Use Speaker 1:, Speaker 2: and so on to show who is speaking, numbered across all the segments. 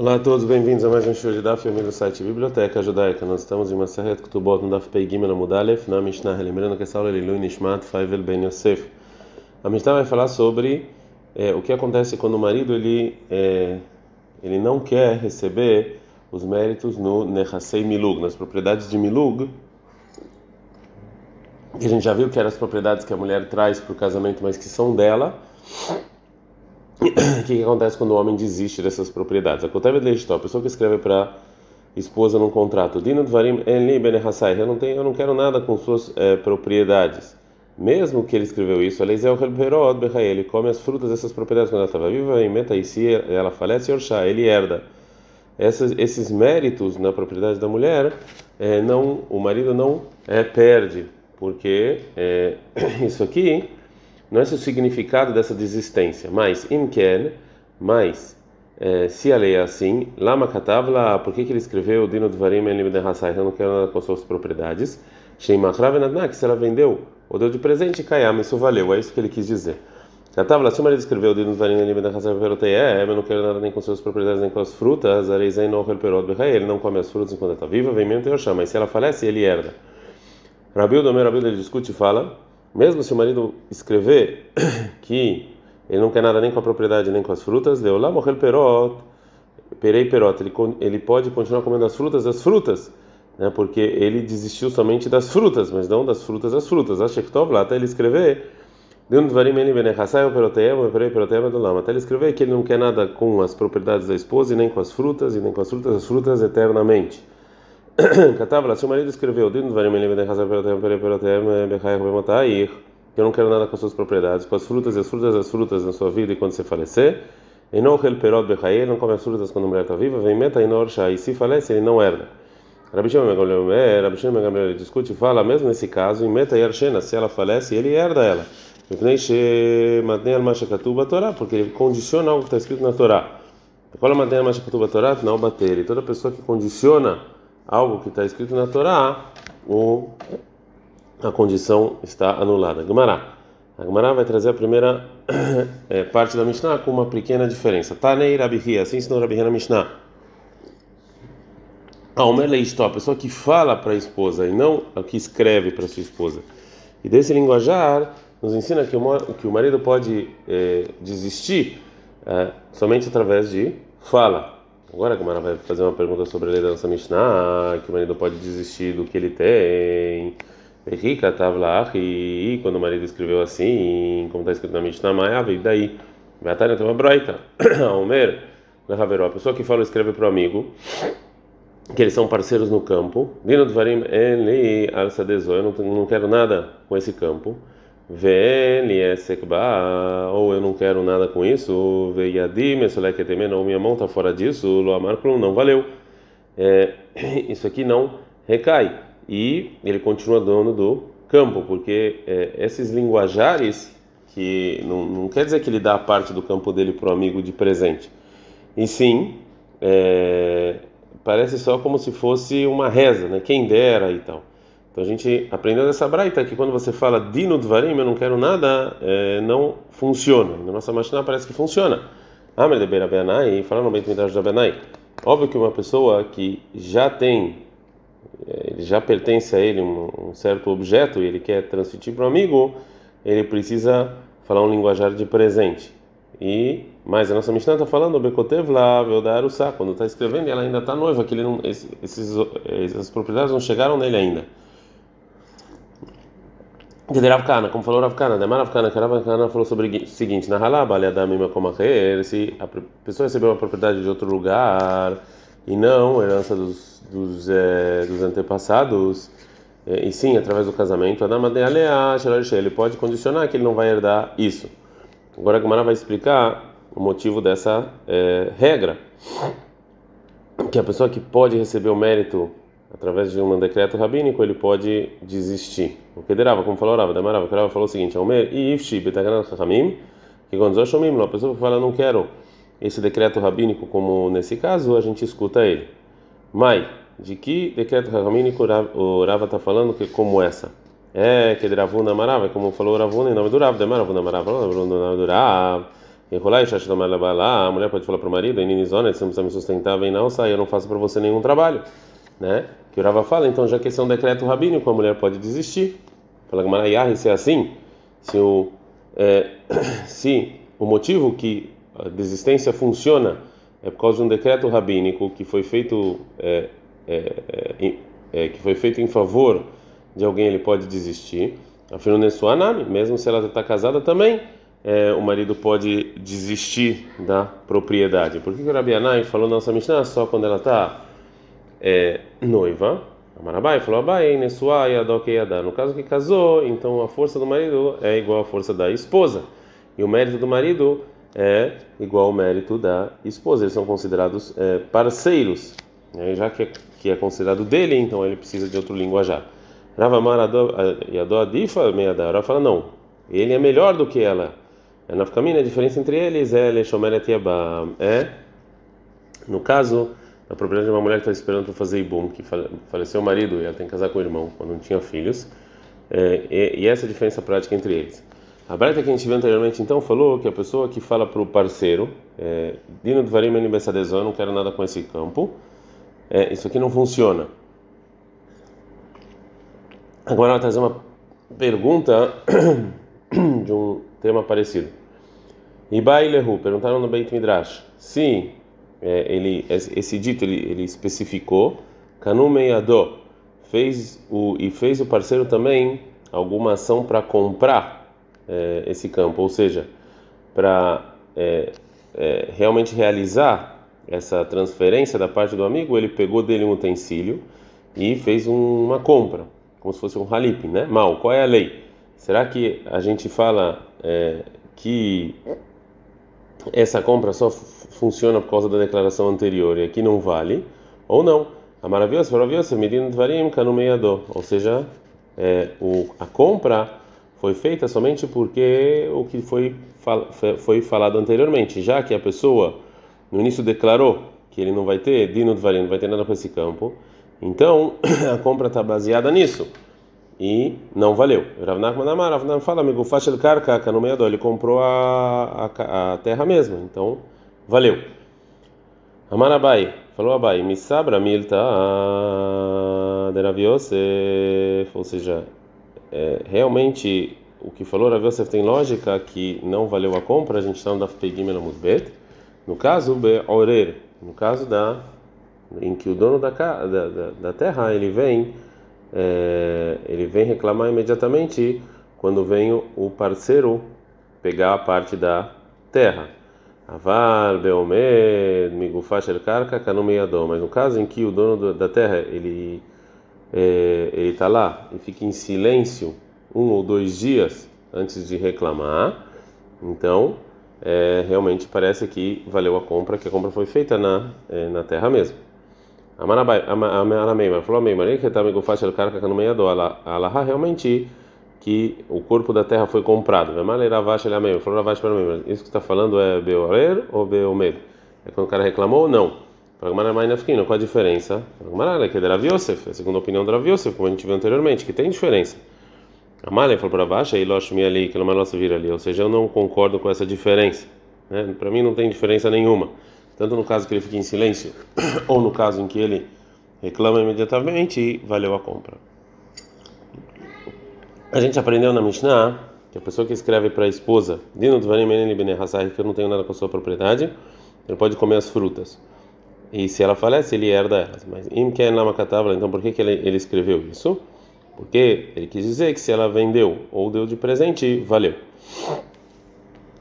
Speaker 1: Olá a todos, bem-vindos a mais um show de Daf Yomi do site Biblioteca Judaica. Nós estamos em uma série de Kutubot no Daf Pei Gimel Amudalef, na Mishnah, lembrando que essa aula é Lilu Nishmat Faivel Ben Yosef. A Mishnah vai falar sobre é, o que acontece quando o marido ele, é, ele não quer receber os méritos no Nechasei Milug, nas propriedades de Milug, que a gente já viu que eram as propriedades que a mulher traz para o casamento, mas que são dela o que, que, acontece quando o homem desiste dessas propriedades? A a pessoa que escreve para esposa num contrato, Dino Dvarim Enli eu não tenho, eu não quero nada com suas é, propriedades. Mesmo que ele escreveu isso, ele come as frutas dessas propriedades quando ela estava viva, e meta e se ela falece, ele herda. Essas, esses méritos na propriedade da mulher, é, não, o marido não é, perde, porque isso aqui não é esse o significado dessa desistência, mas imken, mas é, se a lei é assim, lama katavla, por que, que ele escreveu dino dvarim en limit eu não quero nada com suas propriedades, sheimachra venadnak, se ela vendeu ou deu de presente, kayam, isso valeu, é isso que ele quis dizer. Katavla, se o marido escreveu dino dvarim en limit hasai eu não quero nada nem com suas propriedades nem com as frutas, areizei no perot ele não come as frutas enquanto está viva, vem mesmo e mas se ela falece, ele herda. Rabil Domer, Rabil, ele discute e fala, mesmo se o marido escrever que ele não quer nada nem com a propriedade nem com as frutas, deu lá morrer perot, perei perot, ele, ele pode continuar comendo as frutas das frutas, né? Porque ele desistiu somente das frutas, mas não das frutas das frutas. Acho que lá até ele escrever até ele escrever que ele não quer nada com as propriedades da esposa e nem com as frutas e nem com as frutas das frutas eternamente. Catavla, se o marido escreveu, que eu não quero nada com as suas propriedades, com as frutas e as frutas das frutas na sua vida e quando você falecer, e não não come as frutas quando a mulher está viva, vem meta e se falece, ele não herda. Rabishim Megamliel discute e fala, mesmo nesse caso, em meta e se ela falece, ele herda ela. Porque ele condiciona algo que está escrito na Torá. Não. E toda pessoa que condiciona algo que está escrito na Torá, o, a condição está anulada. Gemara. A Gemara vai trazer a primeira é, parte da Mishnah com uma pequena diferença. Tanei Rabihi, assim ensinou Rabihi na Mishnah. A Omer Leistó, a pessoa que fala para a esposa e não a que escreve para sua esposa. E desse linguajar nos ensina que o, que o marido pode é, desistir é, somente através de fala. Agora a Gamara vai fazer uma pergunta sobre a lei da nossa Mishnah, que o marido pode desistir do que ele tem. Rica lá e quando o marido escreveu assim, como está escrito na Mishnah, Maia, e daí? Batalha tem uma broita. Omer, a pessoa que fala escreve para o amigo que eles são parceiros no campo. Eu não quero nada com esse campo ou eu não quero nada com isso, Veiadim, ou minha mão está fora disso, Loamar não valeu. É, isso aqui não recai. E ele continua dono do campo, porque é, esses linguajares, que não, não, quer dizer que ele dá a parte do campo dele para o amigo de presente, e sim, é, parece só como se fosse uma reza, né? quem dera e tal. Então a gente aprendeu dessa braita que quando você fala dino dvarim, eu não quero nada, é, não funciona. Na nossa máquina parece que funciona. Amr de Berabenai, falando no Beit Midrash de Abenai. Óbvio que uma pessoa que já tem, é, ele já pertence a ele um, um certo objeto e ele quer transmitir para um amigo, ele precisa falar um linguajar de presente. E mas a nossa Mishnah está falando Bekotev lá, Veodarusa, quando está escrevendo, ela ainda está noiva, que ele não, esses, essas propriedades não chegaram nele ainda de Rav Kana, como falou Rav Kana, Demar Rav que falou sobre o seguinte: na Halaba, Aliadamima Komacher, se a pessoa recebeu uma propriedade de outro lugar e não herança dos, dos, é, dos antepassados, é, e sim através do casamento, ele pode condicionar que ele não vai herdar isso. Agora a Gemara vai explicar o motivo dessa é, regra, que a pessoa que pode receber o mérito através de um decreto rabínico, ele pode desistir. O que derava, como falou Rava, Damarava, que Rava falou o seguinte: Omer e ifshi betaganat chachamim, que quando shomim, a pessoa que fala não quero esse decreto rabínico, como nesse caso, a gente escuta ele. Mai, de que decreto rabínico o Rava está falando que como essa? É que Ravuna Marava, como falou Ravuna em nome do Rav, Demaravuna Marava, em nome do Rav. a mulher pode falar para o marido, Ninizona, você não precisa me sustentar, vem não, sai, eu não faço para você nenhum trabalho, né? Que o Rava fala, então já que esse é um decreto rabínico, a mulher pode desistir. Fala Gamara se é assim, se o, é, se o motivo que a desistência funciona é por causa de um decreto rabínico que foi feito é, é, é, é que foi feito em favor de alguém, ele pode desistir. Afinal, Nessuanami, mesmo se ela está casada também é, o marido pode desistir da propriedade. Por que, que o Rabi Anai falou nossa Mishnah só quando ela está é, noiva? Amarabai falou Abai, Nesuá e Adokeyadá. No caso que casou, então a força do marido é igual à força da esposa. E o mérito do marido é igual ao mérito da esposa. Eles são considerados é, parceiros. Né? Já que é, que é considerado dele, então ele precisa de outro linguajar. Ravamar Adifa Meadá. Ela fala, não, ele é melhor do que ela. É na caminho a diferença entre eles é Leshomeret Yabam. É, no caso, a propriedade de uma mulher que está esperando para fazer Ibum, que faleceu o marido e ela tem que casar com o irmão quando não tinha filhos. É, e, e, essa é a diferença prática entre eles. A Breta que a gente viu anteriormente então falou que a pessoa que fala para o parceiro, é, Dino de Varim eu não quero nada com esse campo, é, isso aqui não funciona. Agora ela trazer uma pergunta de um tema parecido. Ibailehu, perguntaram no Beit Midrash. Sim, é, ele, esse dito ele, ele especificou. Kanumeyadó fez o e fez o parceiro também alguma ação para comprar é, esse campo, ou seja, para é, é, realmente realizar essa transferência da parte do amigo, ele pegou dele um utensílio e fez um, uma compra, como se fosse um halip, né? Mal, qual é a lei? Será que a gente fala é, que essa compra só funciona por causa da declaração anterior e aqui não vale, ou não. A maravilhosa, maravilhosa, medina varim canumeiador, ou seja, é, o, a compra foi feita somente porque o que foi, foi falado anteriormente, já que a pessoa no início declarou que ele não vai ter, dino varim, não vai ter nada com esse campo, então a compra está baseada nisso e não valeu. Rav Nachman Amar, Rav Nachman fala, amigo, no meador, ele comprou a, a, a, terra mesmo, então valeu. Amar Abai, falou Abai, me sabra milta de Rav ou seja, é, realmente o que falou Rav tem lógica que não valeu a compra, a gente está no Daf Pegim Bet, no caso, Be'orer, no caso da, em que o dono da, da, da, da terra, ele vem é, ele vem reclamar imediatamente quando vem o parceiro pegar a parte da terra. Avar, Beomed, Migufash Karka, Kanumeyadom. Mas no caso em que o dono da terra ele é, ele está lá e fica em silêncio um ou dois dias antes de reclamar, então é, realmente parece que valeu a compra, que a compra foi feita na, é, na terra mesmo. Amaramei, falou Amei, Maria que está me do cara no meio do Alaha realmente que o corpo da terra foi comprado. Vemale Ravash ele amei, falou Ravash para isso que está falando é Beorer ou Beomer? É quando o cara reclamou ou não? Para Maramai Nafkino, qual a diferença? Para que é Rav Yosef, a segunda opinião do Rav como a gente viu anteriormente, que tem diferença. Amalek falou para Ravash, aí Loshmi ali, que não vir ali, ou seja, eu não concordo com essa diferença. Né? Para mim não tem diferença nenhuma tanto no caso que ele fica em silêncio, ou no caso em que ele reclama imediatamente e valeu a compra. A gente aprendeu na Mishnah que a pessoa que escreve para a esposa, Dino que eu não tenho nada com a sua propriedade, ele pode comer as frutas. E se ela falece, ele herda elas. Mas im ken lama então por que, que ele, ele escreveu isso? Porque ele quis dizer que se ela vendeu ou deu de presente, valeu.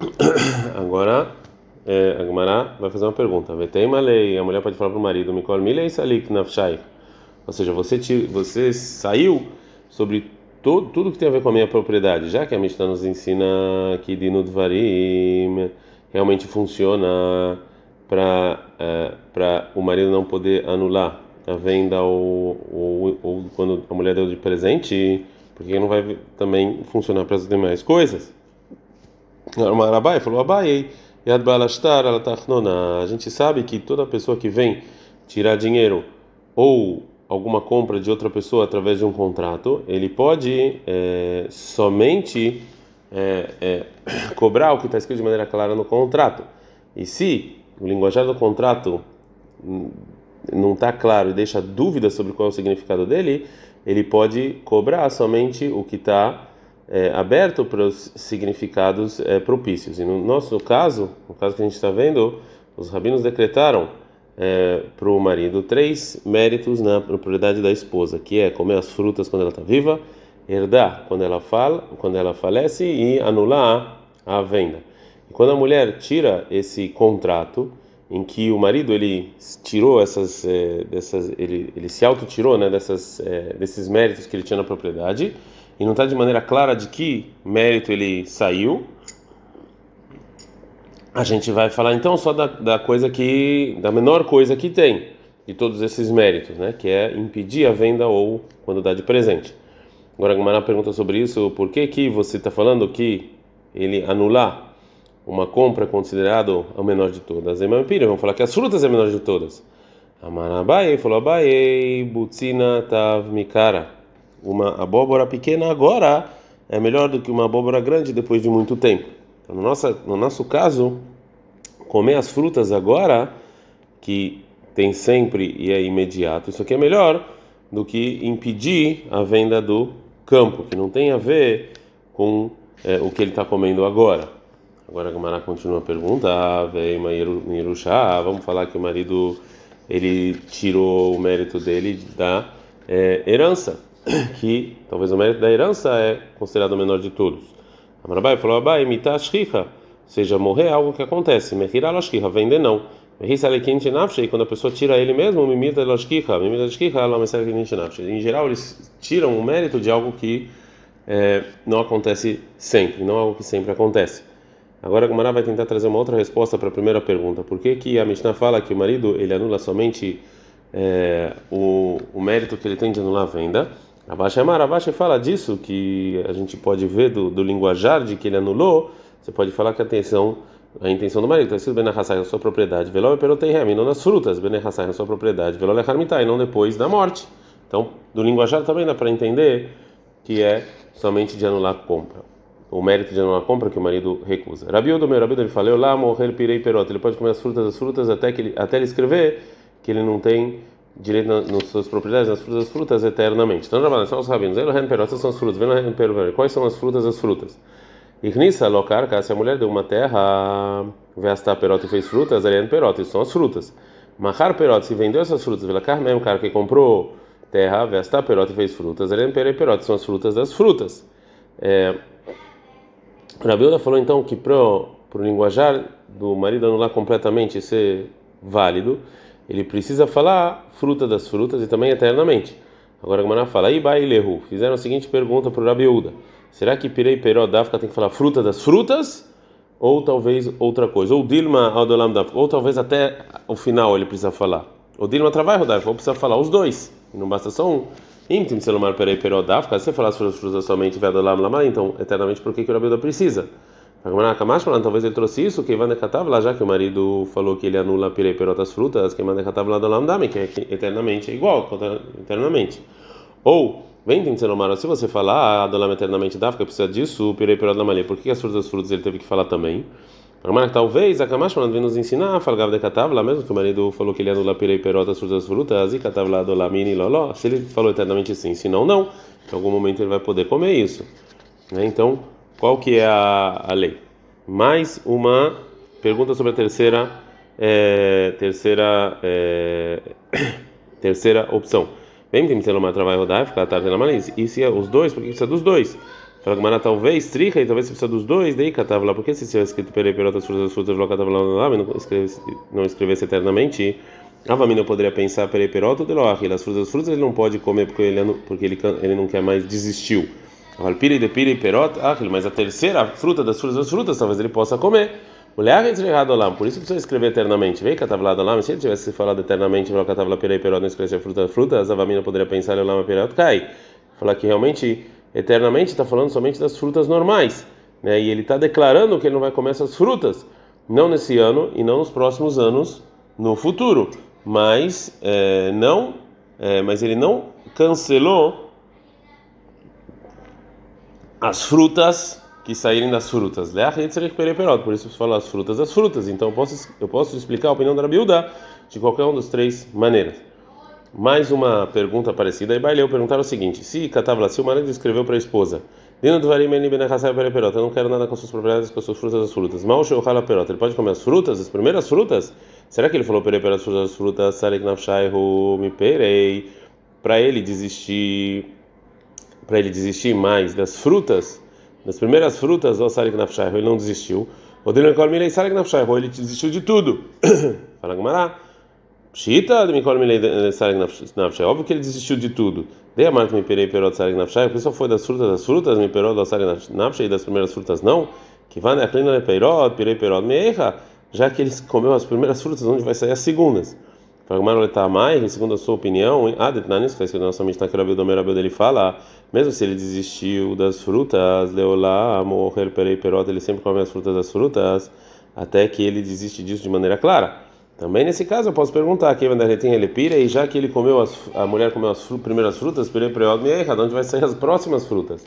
Speaker 1: Agora é, a Gemara vai fazer uma pergunta. Vetei lei, a mulher pode falar para o marido, Mikol milei salik nafshai. Ou seja, você, te, você saiu sobre todo, tudo que tem a ver com a minha propriedade, já que a Mishnah nos ensina que Dinudvarim realmente funciona para é, para o marido não poder anular a venda ou, ou, ou quando a mulher deu de presente, porque não vai também funcionar para as demais coisas. O Marabai falou, Abai, Yad Balashtar A gente sabe que toda pessoa que vem tirar dinheiro ou alguma compra de outra pessoa através de um contrato, ele pode é, somente é, é, cobrar o que está escrito de maneira clara no contrato. E se o linguajar do contrato não está claro e deixa dúvida sobre qual é o significado dele, ele pode cobrar somente o que está é, aberto para os significados é, propícios. E no nosso caso, no caso que a gente está vendo, os rabinos decretaram é, para o marido três méritos na propriedade da esposa, que é comer as frutas quando ela está viva, herdar quando ela fala, quando ela falece e anular a venda. E quando a mulher tira esse contrato em que o marido ele tirou essas é, dessas ele, ele se auto tirou né dessas é, desses méritos que ele tinha na propriedade e não está de maneira clara de que mérito ele saiu a gente vai falar então só da, da coisa que da menor coisa que tem de todos esses méritos né que é impedir a venda ou quando dá de presente agora a Gumara pergunta sobre isso por que que você está falando que ele anular uma compra considerado a menor de todas. E Mampira, vamos falar que as frutas é a menor de todas. Amarabai falou Abai, Butsina Tav Mikara. Uma abóbora pequena agora é melhor do que uma abóbora grande depois de muito tempo. Então, no, nosso, no nosso caso, comer as frutas agora, que tem sempre e é imediato, isso aqui é melhor do que impedir a venda do campo, que não tem a ver com é, o que ele está comendo agora. Agora a Gamara continua a pergunta, ah, vamos falar que o marido ele tirou o mérito dele da é, herança, que talvez o mérito da herança é considerado o menor de todos. Amarabai falou, Abai, mitashriha, ou seja, morrer é algo que acontece, mehira lashkiha, vender não. E quando a pessoa tira ele mesmo, mimita lashkiha, mimita lashkiha, em geral eles tiram o mérito de algo que é, não acontece sempre, não algo que sempre acontece. Agora a vai tentar trazer uma outra resposta para a primeira pergunta. Por que, que a Mishnah fala que o marido ele anula somente é, o, o mérito que ele tem de anular a venda? Abaixo Amar, Abaixo fala disso, que a gente pode ver do, do linguajar de que ele anulou. Você pode falar que a a intenção do marido está escrito Benahassai na sua propriedade, Veló e não nas frutas, Benahassai na sua propriedade, Veló e não depois da morte. Então, do linguajar também dá para entender que é somente de anular a compra o mérito de uma compra que o marido recusa. Rabiudo, meu Rabiudo, ele falou lá, morrer pirei perota. Ele pode comer as frutas das frutas até que ele, até ele escrever que ele não tem direito na, nas suas propriedades, nas frutas das frutas eternamente. Então, Rabanan, são os rabinos. Elo perota são as frutas. Vendo perota, quais são as frutas das frutas? Ignissa locar, se a mulher deu uma terra, vesta perota e fez frutas, ariane perota, são as frutas. Mahar perota, se vendeu essas frutas, vela mesmo, cara que comprou terra, vesta perota e fez frutas, ariane perota, são as frutas das frutas. É, Rabiuda falou então que para o linguajar do marido anular completamente ser válido, ele precisa falar fruta das frutas e também eternamente. Agora a Gemara fala, Ibai Lehu. Fizeram a seguinte pergunta para o Rabiuda: será que Pirei Peró Dafka tem que falar fruta das frutas? Ou talvez outra coisa? Ou Dilma Aldolam Dafka? Ou talvez até o final ele precisa falar? Ou Dilma Trabalho Dafka? Ou precisa falar os dois? Não basta só um. Íntimo Selomar Perei Perodaf, se você falar as frutas somente Vedolam Lama, então eternamente por que, que o Rabiuda precisa? Talvez ele trouxe isso, que Ivan lá, já que o marido falou que ele anula Pirei Perotas frutas, que Ivan lá do Lamdame, que é eternamente é igual, eternamente. Ou, vem tem Selomar, se você falar, ah, Dolam eternamente porque precisa disso, Pirei Perot Lama, por que as frutas frutas ele teve que falar também? Agora, talvez a Kamashman vem nos ensinar, falgava de Katav, lá mesmo que o marido falou que ele anula pirei perotas frutas frutas, e Katav lá do Lamini loló. Se ele falou eternamente sim, se não, não. Em algum momento ele vai poder comer isso. Né? Então, qual que é a, a lei? Mais uma pergunta sobre a terceira, é, terceira, é, terceira opção. Vem, tem que ter uma trabalho rodar, ficar tarde na malícia. E se é os dois, por que precisa dos dois? Fala Gumara, talvez, trica, e talvez você precisa dos dois, daí catava lá, porque se tiver escrito perei perotas frutas frutas, lo catava lá, não escrevesse, não escrevesse eternamente, Avamina poderia pensar perei perota de loach, as frutas frutas ele não pode comer porque ele, porque ele, ele não quer mais, desistiu. Pirei de pirei perota, mas a terceira fruta das frutas das frutas, talvez ele possa comer. Por isso precisa escrever eternamente. Vem catavla lá, se ele tivesse falado eternamente, lo catavla perei perota, não escrevesse fruta frutas, Avamina poderia pensar lá, perota cai. Falar que realmente eternamente está falando somente das frutas normais, né? E ele está declarando que ele não vai comer essas frutas, não nesse ano e não nos próximos anos no futuro, mas é, não, é, mas ele não cancelou as frutas que saírem das frutas. Por isso você fala as frutas das frutas. Então eu posso, eu posso explicar a opinião da Rabiuda de qualquer uma das três maneiras. Mais uma pergunta parecida. Aí Baileu perguntaram o seguinte: se Catavla, se o marido escreveu para a esposa, Dino do Varim Beni Benachasai Perota, eu não quero nada com suas propriedades, com suas frutas das frutas. Mal Sheuchala Perota, ele pode comer as frutas, as primeiras frutas? Será que ele falou Pere as frutas das frutas? Sarek Nafshai me Perei, para ele desistir, para ele desistir mais das frutas? das primeiras frutas, o Sarik Nafshai, ele não desistiu. O Dilmekol Milei Sarik Nafshai, ele desistiu de tudo. Fala Gumará. Pshita de Mikol Milei Sarik Nafshai, óbvio que ele desistiu de tudo. Dei a marca me perei perot Sarik Nafshai, porque só foi das frutas das frutas, me perou do Sarik Nafshai e das primeiras frutas não. Que vai na clina perot, perei perot meia, já que ele comeu as primeiras frutas, onde vai sair as segundas. Pragmaroletamai, segundo a sua opinião, ah, Detnanis, que está escrito na nossa Mishnah, que o Rabbi dele fala, mesmo se ele desistiu das frutas, Leolá, morrer perei perota, ele sempre come as frutas das frutas, até que ele desiste disso de maneira clara. Também nesse caso eu posso perguntar, que tem ele pira, e já que ele comeu as, a mulher comeu as fru, primeiras frutas, perei perota, de onde vai sair as próximas frutas?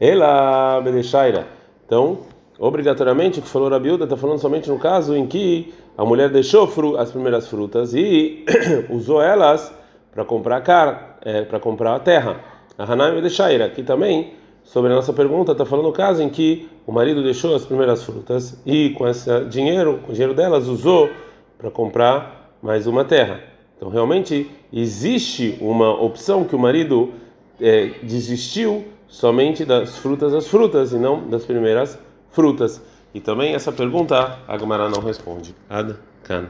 Speaker 1: Ela, Bedechaira. Então, obrigatoriamente, o que falou Rabiuda está falando somente no caso em que a mulher deixou as primeiras frutas e usou elas para comprar car, é, para comprar a terra. A Hanaim Shaira, aqui também, sobre a nossa pergunta, está falando o caso em que o marido deixou as primeiras frutas e com esse dinheiro, o dinheiro delas, usou para comprar mais uma terra. Então, realmente, existe uma opção que o marido é, desistiu somente das frutas das frutas e não das primeiras frutas. E também essa pergunta a Gemara não responde. Ad can.